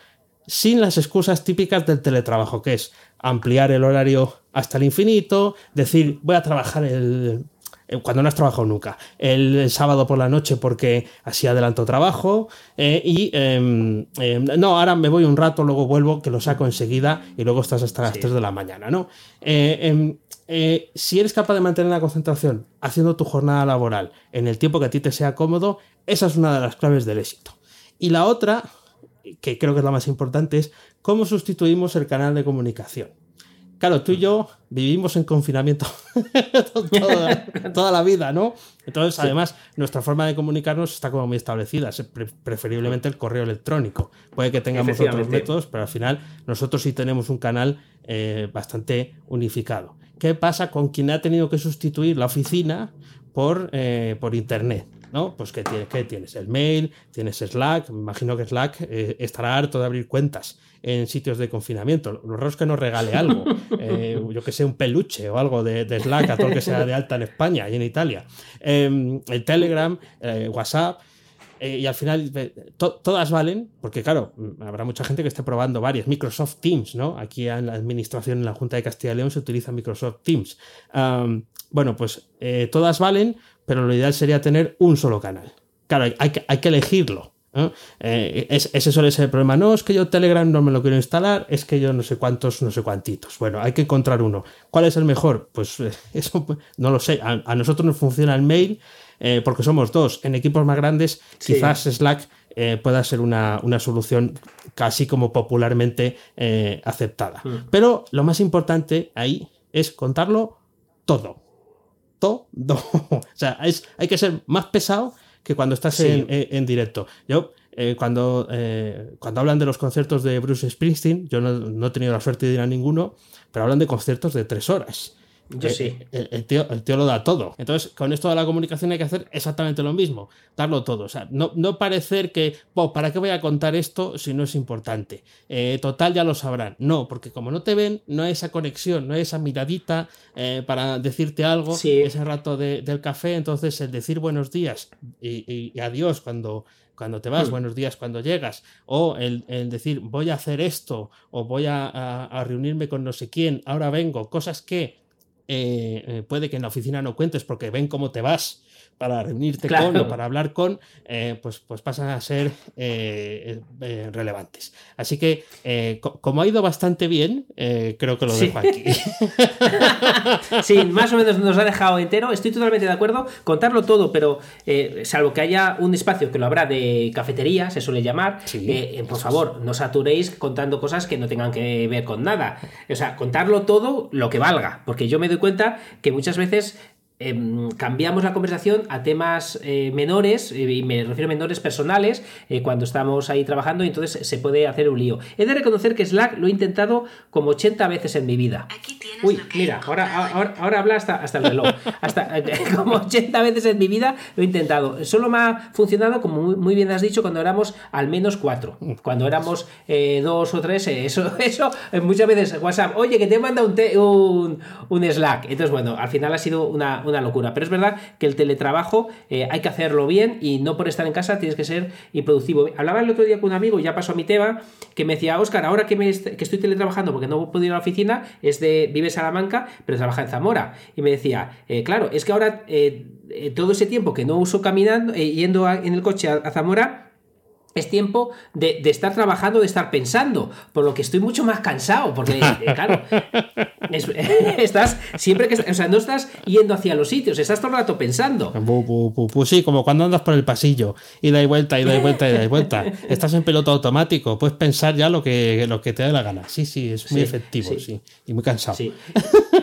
Speaker 1: sin las excusas típicas del teletrabajo, que es ampliar el horario hasta el infinito, decir voy a trabajar el, cuando no has trabajado nunca, el, sábado por la noche porque así adelanto trabajo eh, y em, em, no, ahora me voy un rato, luego vuelvo, que lo saco enseguida y luego estás hasta las 3 de la mañana, ¿no? Eh, em, eh, si eres capaz de mantener la concentración haciendo tu jornada laboral en el tiempo que a ti te sea cómodo, esa es una de las claves del éxito. Y la otra, que creo que es la más importante, es cómo sustituimos el canal de comunicación. Claro, tú y yo vivimos en confinamiento toda, la vida, ¿no? Entonces, además, nuestra forma de comunicarnos está como muy establecida, preferiblemente el correo electrónico. Puede que tengamos otros métodos, pero al final nosotros sí tenemos un canal eh, bastante unificado. ¿Qué pasa con quien ha tenido que sustituir la oficina por, eh, por Internet? ¿no? Pues que tienes, ¿qué tienes? El mail, tienes Slack, me imagino que Slack eh, estará harto de abrir cuentas en sitios de confinamiento. Lo raro es que nos regale algo, eh, yo que sé, un peluche o algo de, Slack a todo que sea de alta en España y en Italia. Em, el Telegram, eh, WhatsApp. y al final todas valen, porque claro, habrá mucha gente que esté probando varias. Microsoft Teams, ¿no? Aquí en la administración, en la Junta de Castilla y León, se utiliza Microsoft Teams. bueno, pues todas valen, pero lo ideal sería tener un solo canal. Claro, hay, que, hay que elegirlo. Eh, ese suele ser el problema. No, es que yo Telegram no me lo quiero instalar, es que yo no sé cuántos, no sé cuántitos. Bueno, hay que encontrar uno. ¿Cuál es el mejor? Pues eh, eso no lo sé. A, nosotros nos funciona el mail eh, porque somos dos. En equipos más grandes, quizás Slack pueda ser una, solución casi como popularmente aceptada. Hmm. Pero lo más importante ahí es contarlo todo todo. o sea, hay que ser más pesado que cuando estás en, directo. Yo, eh, cuando, eh, cuando hablan de los conciertos de Bruce Springsteen, yo no, no, he tenido la suerte de ir a ninguno, pero hablan de conciertos de tres horas.
Speaker 2: Yo sí.
Speaker 1: Eh, eh, el, tío, el tío lo da todo. Entonces, con esto de la comunicación hay que hacer exactamente lo mismo, darlo todo. O sea, no, no parecer que, ¿para qué voy a contar esto si no es importante? Eh, total, ya lo sabrán. No, porque como no te ven, no hay esa conexión, no hay esa miradita para decirte algo, ese rato del café. Entonces, el decir buenos días y, adiós cuando, cuando te vas, hmm. buenos días cuando llegas, o el, decir voy a hacer esto, o voy a, a, reunirme con no sé quién, ahora vengo, cosas que eh, eh, puede que en la oficina no cuentes porque ven cómo te vas para reunirte con o para hablar con, eh, pues, pues pasan a ser relevantes. Así que, como ha ido bastante bien, creo que lo dejo aquí.
Speaker 2: sí, más o menos nos ha dejado entero. Estoy totalmente de acuerdo. Contarlo todo, pero salvo que haya un espacio que lo habrá de cafetería, se suele llamar, por favor, no saturéis contando cosas que no tengan que ver con nada. O sea, contarlo todo lo que valga, porque yo me doy cuenta que muchas veces Em, cambiamos la conversación a temas eh, menores, eh, y me refiero a menores personales, eh, cuando estamos ahí trabajando y entonces se puede hacer un lío. He de reconocer que Slack lo he intentado como 80 veces en mi vida. Uy, mira, ahora, ahora, habla hasta, hasta el reloj. Hasta, como 80 veces en mi vida lo he intentado. Solo me ha funcionado, como muy, bien has dicho, cuando éramos al menos cuatro. Cuando éramos dos o tres, eso, eso muchas veces WhatsApp, oye, que te manda un, un, un Slack. Entonces, bueno, al final ha sido una una locura. Pero es verdad que el teletrabajo eh, hay que hacerlo bien y no por estar en casa tienes que ser improductivo. Hablaba el otro día con un amigo, ya pasó a mi tema, que me decía, Oscar, ahora que, me que estoy teletrabajando porque no puedo ir a la oficina, es de, vive Salamanca, pero trabaja en Zamora. Y me decía, eh, claro, es que ahora eh, todo ese tiempo que no uso caminando, yendo en el coche a Zamora, es tiempo de, estar trabajando, de estar pensando, por lo que estoy mucho más cansado, porque, eh, claro, estás siempre que, o sea, no estás yendo hacia los sitios, estás todo el rato pensando.
Speaker 1: Pues sí, como cuando andas por el pasillo y da vuelta y da vuelta y da vuelta. Estás en piloto automático, puedes pensar ya lo que, lo que te dé la gana. Sí, sí, es muy efectivo, sí. y muy cansado.
Speaker 2: Sí.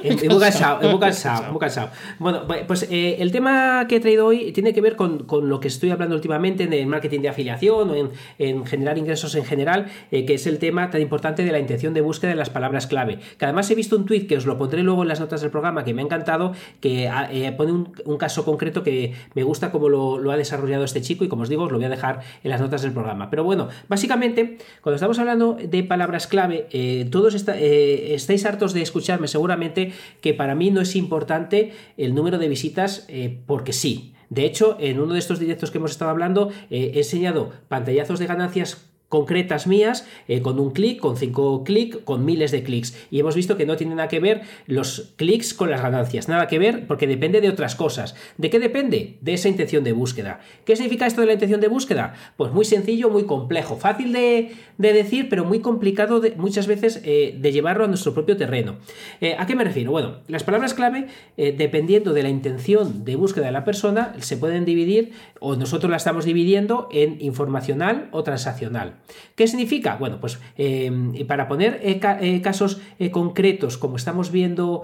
Speaker 2: muy cansado, muy cansado, muy cansado. Bueno, pues eh, el tema que he traído hoy tiene que ver con, con, lo que estoy hablando últimamente en el marketing de afiliación o en, generar ingresos en general, eh, que es el tema tan importante de la intención de búsqueda de las palabras clave. Que además he visto un tweet que os lo pondré luego en las notas del programa, que me ha encantado, que ah, eh, pone un, caso concreto que me gusta cómo lo, ha desarrollado este chico y como os digo, os lo voy a dejar en las notas del programa. Pero bueno, básicamente, cuando estamos hablando de palabras clave, eh, todos estáis hartos de escucharme seguramente que para mí no es importante el número de visitas porque sí. De hecho, en uno de estos directos que hemos estado hablando, eh, he enseñado pantallazos de ganancias concretas mías, eh, con un clic, con cinco clics, con miles de clics. Y hemos visto que no tiene nada que ver los clics con las ganancias, nada que ver porque depende de otras cosas. ¿De qué depende? De esa intención de búsqueda. ¿Qué significa esto de la intención de búsqueda? Pues muy sencillo, muy complejo, fácil de, decir, pero muy complicado muchas veces eh, de llevarlo a nuestro propio terreno. Eh, ¿A qué me refiero? Bueno, las palabras clave, dependiendo de la intención de búsqueda de la persona, se pueden dividir, o nosotros la estamos dividiendo en informacional o transaccional. ¿Qué significa? Bueno, pues em, para poner eh, eh, casos eh, concretos, como estamos viendo,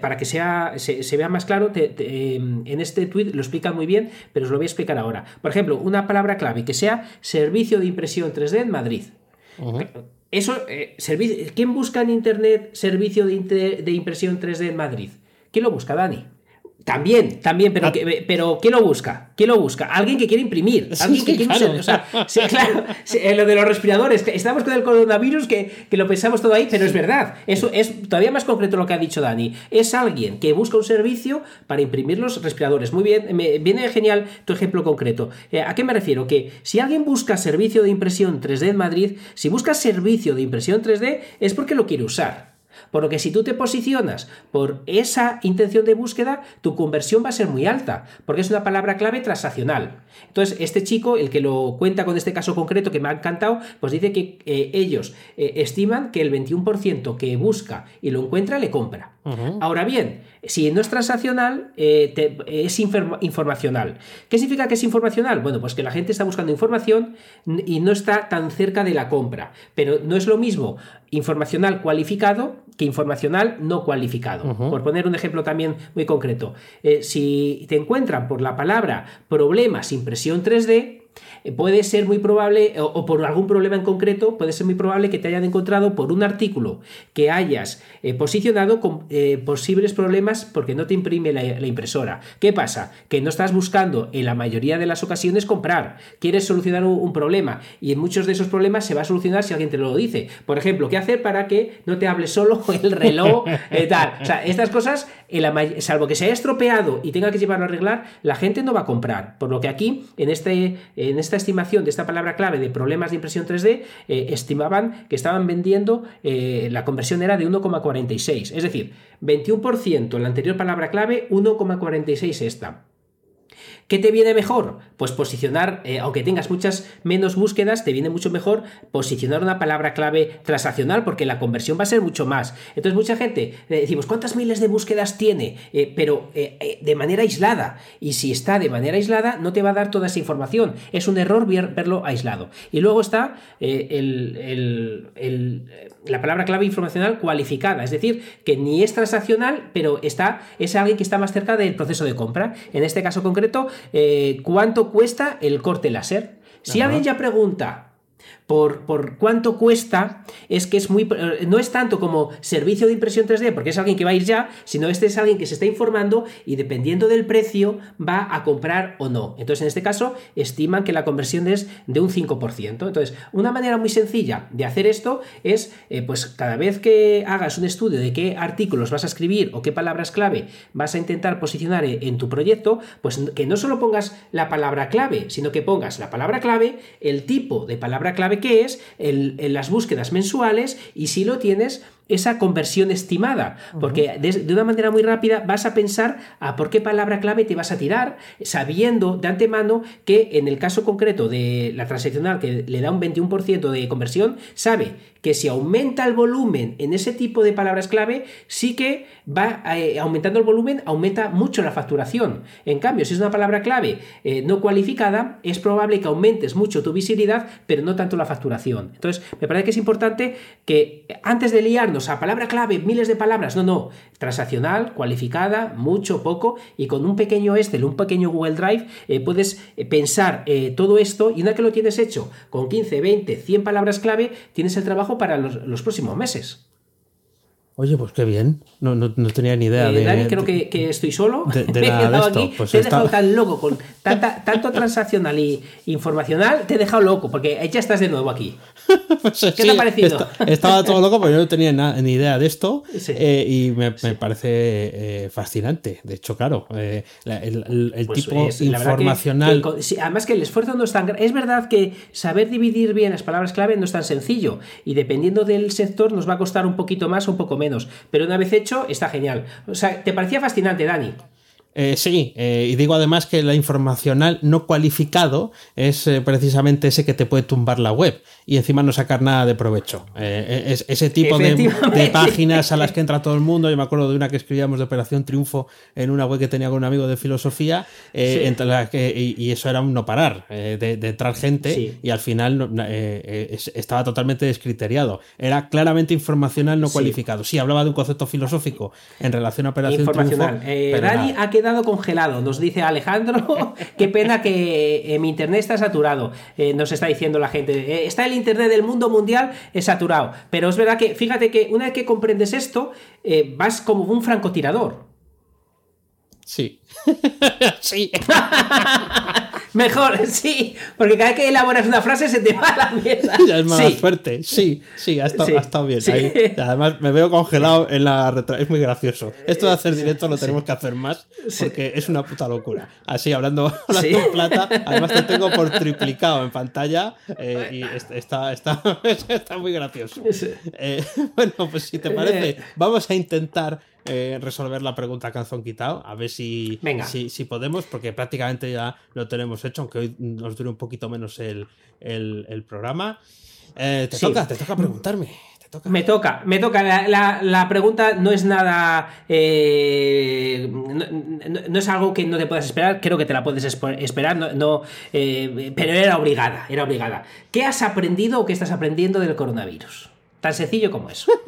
Speaker 2: para que sea, se, vea más claro, em, en este tweet lo explican muy bien, pero os lo voy a explicar ahora. Por ejemplo, una palabra clave que sea servicio de impresión 3D en Madrid. Eso, ¿quién busca en Internet servicio de, de impresión 3D en Madrid? ¿Quién lo busca, Dani? También, también, pero, ah. que, pero ¿quién lo busca? ¿Quién lo busca? Alguien que quiere imprimir. Alguien que quiere. Claro. O sea, claro, lo de los respiradores. Estamos con el coronavirus que, lo pensamos todo ahí, pero es verdad. Eso es todavía más concreto lo que ha dicho Dani. Es alguien que busca un servicio para imprimir los respiradores. Muy bien, me, viene genial tu ejemplo concreto. Eh, ¿A qué me refiero? Que si alguien busca servicio de impresión 3D en Madrid, si busca servicio de impresión 3D, es porque lo quiere usar. Por lo que si tú te posicionas por esa intención de búsqueda, tu conversión va a ser muy alta, porque es una palabra clave transaccional. Entonces, este chico, el que lo cuenta con este caso concreto que me ha encantado, pues dice que eh, ellos eh, estiman que el 21% que busca y lo encuentra le compra. Ahora bien, si no es transaccional, eh, es informacional. ¿Qué significa que es informacional? Bueno, pues que la gente está buscando información y no está tan cerca de la compra. Pero no es lo mismo informacional cualificado que informacional no cualificado. Por poner un ejemplo también muy concreto. Eh, si te encuentran por la palabra problemas impresión 3D, eh, puede ser muy probable, o, por algún problema en concreto, puede ser muy probable que te hayan encontrado por un artículo que hayas eh, posicionado con eh, posibles problemas porque no te imprime la, impresora. ¿Qué pasa? Que no estás buscando en la mayoría de las ocasiones comprar, quieres solucionar un, problema y en muchos de esos problemas se va a solucionar si alguien te lo dice. Por ejemplo, ¿qué hacer para que no te hable solo el reloj? O sea, estas cosas, salvo que se haya estropeado y tenga que llevarlo a arreglar, la gente no va a comprar. Por lo que aquí, en este, en esta estimación de esta palabra clave de problemas de impresión 3D, eh, estimaban que estaban vendiendo, eh, la conversión era de 1,46. Es decir, 21% la anterior palabra clave, 1,46 esta. ¿Qué te viene mejor? Pues posicionar, eh, aunque tengas muchas menos búsquedas, te viene mucho mejor posicionar una palabra clave transaccional porque la conversión va a ser mucho más. Entonces mucha gente eh, decimos, ¿cuántas miles de búsquedas tiene? Eh, pero de manera aislada. Y si está de manera aislada, no te va a dar toda esa información. Es un error verlo aislado. Y luego está la palabra clave informacional cualificada, es decir, que ni es transaccional, pero está, es alguien que está más cerca del proceso de compra. En este caso concreto, eh, cuánto cuesta el corte láser. Si alguien ya pregunta por, por, cuánto cuesta, es que es muy. Eh, no es tanto como servicio de impresión 3D, porque es alguien que va a ir ya, sino este es alguien que se está informando y dependiendo del precio va a comprar o no. Entonces, en este caso, estiman que la conversión es de un 5%. Entonces, una manera muy sencilla de hacer esto es, eh, pues, cada vez que hagas un estudio de qué artículos vas a escribir o qué palabras clave vas a intentar posicionar en tu proyecto, pues que no solo pongas la palabra clave, sino que pongas la palabra clave, el tipo de palabra clave que es, en las búsquedas mensuales y si lo tienes, esa conversión estimada, porque de, una manera muy rápida vas a pensar a por qué palabra clave te vas a tirar, sabiendo de antemano que en el caso concreto de la transaccional que le da un 21% de conversión, sabe que si aumenta el volumen en ese tipo de palabras clave, sí que va eh, aumentando el volumen, aumenta mucho la facturación. En cambio, si es una palabra clave eh, no cualificada, es probable que aumentes mucho tu visibilidad, pero no tanto la facturación. Entonces, me parece que es importante que antes de liarnos a palabra clave, miles de palabras, no, no, transaccional, cualificada, mucho, poco, y con un pequeño Excel, un pequeño Google Drive, eh, puedes pensar todo esto. Y una vez que lo tienes hecho con 15, 20, 100 palabras clave, tienes el trabajo para los, próximos meses.
Speaker 1: Oye, pues qué bien. No, no, tenía ni idea
Speaker 2: eh,
Speaker 1: de.
Speaker 2: Dani, creo que, estoy solo. De, he dejado aquí. Pues te he dejado tan loco con tanta, tanto transaccional y informacional. Te he dejado loco porque ya estás de nuevo aquí.
Speaker 1: Pues ¿Qué te ha parecido? estaba todo loco porque yo no tenía ni idea de esto eh, y me, parece eh, fascinante. De hecho, claro, el, pues tipo informacional.
Speaker 2: además que el esfuerzo no es tan Es verdad que saber dividir bien las palabras clave no es tan sencillo y dependiendo del sector nos va a costar un poquito más o un poco menos. Pero una vez hecho, está genial. O sea, ¿te parecía fascinante, Dani?
Speaker 1: Eh, sí, eh, y digo además que la informacional no cualificado es eh, precisamente ese que te puede tumbar la web y encima no sacar nada de provecho. es, ese tipo de, páginas a las que entra todo el mundo. Yo me acuerdo de una que escribíamos de Operación Triunfo en una web que tenía con un amigo de filosofía entre la que, y, eso era un no parar de, entrar gente y al final estaba totalmente descriteriado. Era claramente informacional no cualificado. Sí, hablaba de un concepto filosófico en relación a Operación Triunfo.
Speaker 2: Dani ha quedado congelado, nos dice Alejandro. Qué pena que eh, mi internet está saturado, eh, nos está diciendo la gente. Eh, está el internet del mundo mundial saturado. Pero es verdad que, fíjate que una vez que comprendes esto, vas como un francotirador.
Speaker 1: Sí. sí.
Speaker 2: Mejor, sí. Porque cada vez que elaboras una frase se te va la mierda.
Speaker 1: Ya es más fuerte. Sí, sí, ha estado, bien. además, me veo congelado en la retra... Es muy gracioso. Esto de hacer directo lo tenemos que hacer más porque es una puta locura. Así, hablando, hablando plata, además te tengo por triplicado en pantalla eh, y está, está, está, muy gracioso. Eh, bueno, pues si te parece, vamos a intentar eh, resolver la pregunta calzón quitado, a ver si, si, si, podemos, porque prácticamente ya lo tenemos hecho, aunque hoy nos dure un poquito menos el, programa. Eh, te, toca, te toca preguntarme.
Speaker 2: Me toca, me toca. La, pregunta no es nada. Eh, no, es algo que no te puedas esperar. Creo que te la puedes esperar. No, pero era obligada. Era obligada. ¿Qué has aprendido o qué estás aprendiendo del coronavirus? Tan sencillo como eso.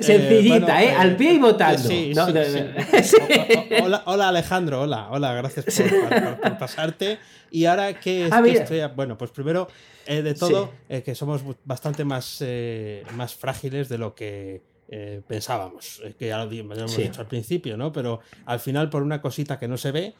Speaker 2: Sencillita, ¿eh? Al pie y votando.
Speaker 1: Hola, Alejandro, hola, hola, gracias por, pasarte. Y ahora que,
Speaker 2: ah,
Speaker 1: estoy. Bueno, pues primero eh, de todo, eh, que somos bastante más, eh, más frágiles de lo que pensábamos, que ya lo, hemos dicho al principio, ¿no? Pero al final, por una cosita que no se ve,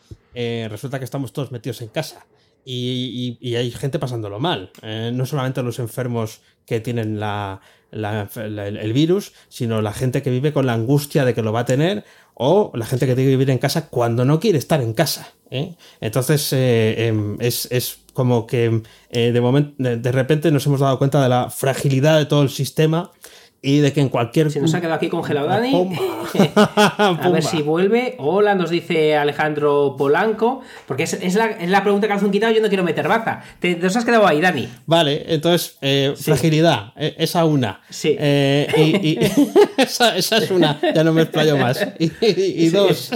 Speaker 1: resulta que estamos todos metidos en casa. Y, hay gente pasándolo mal. Eh, no solamente los enfermos que tienen la, el virus, sino la gente que vive con la angustia de que lo va a tener o la gente que tiene que vivir en casa cuando no quiere estar en casa. ¿eh? Entonces eh, em, es, como que de, momento, de repente nos hemos dado cuenta de la fragilidad de todo el sistema y de que en cualquier.
Speaker 2: Se nos ha quedado aquí congelado Dani. a ver si vuelve. Hola, nos dice Alejandro Polanco. Porque es, la, es la, pregunta que has quitado. Yo no quiero meter baza. Te, nos has quedado ahí, Dani.
Speaker 1: Vale, entonces, eh, fragilidad. Eh, esa una.
Speaker 2: Sí.
Speaker 1: Eh, y, esa, es una. Ya no me explayo más. Y, dos.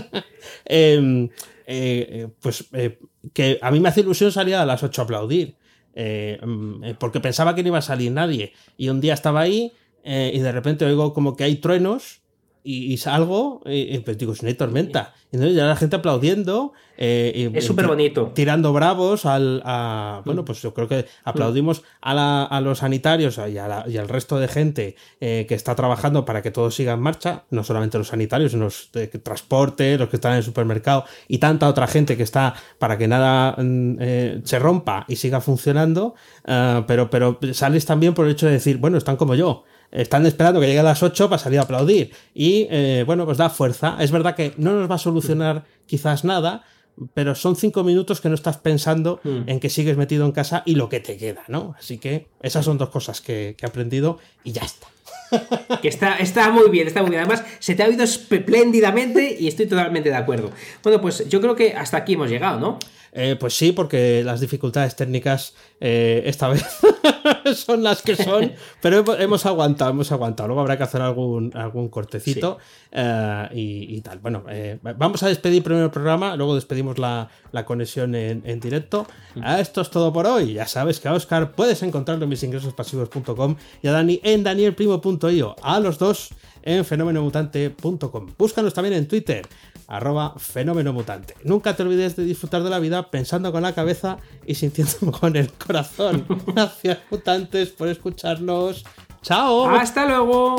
Speaker 1: Em, pues que a mí me hace ilusión salir a las 8 a aplaudir. Mm, porque pensaba que no iba a salir nadie. Y un día estaba ahí eh, y de repente oigo como que hay truenos y, salgo y, pues digo, es una tormenta. Y entonces ya la gente aplaudiendo. Eh,
Speaker 2: es súper bonito.
Speaker 1: Tirando bravos al. bueno, pues yo creo que aplaudimos a, a los sanitarios y, al resto de gente eh, que está trabajando para que todo siga en marcha. No solamente los sanitarios, sino los de transporte, los que están en el supermercado y tanta otra gente que está para que nada mm, se rompa y siga funcionando. pero, pero sales también por el hecho de decir, bueno, están como yo están esperando que llegue a las 8 para salir a aplaudir. Y eh, bueno, pues da fuerza. Es verdad que no nos va a solucionar quizás nada, pero son cinco minutos que no estás pensando
Speaker 2: Mm.
Speaker 1: en que sigues metido en casa y lo que te queda, ¿no? Así que esas son dos cosas que, que he aprendido y ya está.
Speaker 2: Que está, está muy bien, está muy bien. Además, se te ha oído espléndidamente y estoy totalmente de acuerdo. Bueno, pues yo creo que hasta aquí hemos llegado, ¿no?
Speaker 1: Eh, pues sí, porque las dificultades técnicas eh, esta vez son las que son, pero hemos, aguantado, hemos aguantado. Luego habrá que hacer algún, algún cortecito eh, y, y tal. Bueno, eh, vamos a despedir primero el programa, luego despedimos la, la conexión en, en directo. Ah, Esto es todo por hoy. Ya sabes que a Oscar puedes encontrarlo en misingresospasivos.com y a Dani en danielprimo.io. A los dos en fenomenomutante.com. Búscanos también en Twitter, arroba fenomenomutante. Nunca te olvides de disfrutar de la vida pensando con la cabeza y sintiendo con el corazón. Gracias, mutantes, por escucharnos. ¡Chao!
Speaker 2: ¡Hasta luego!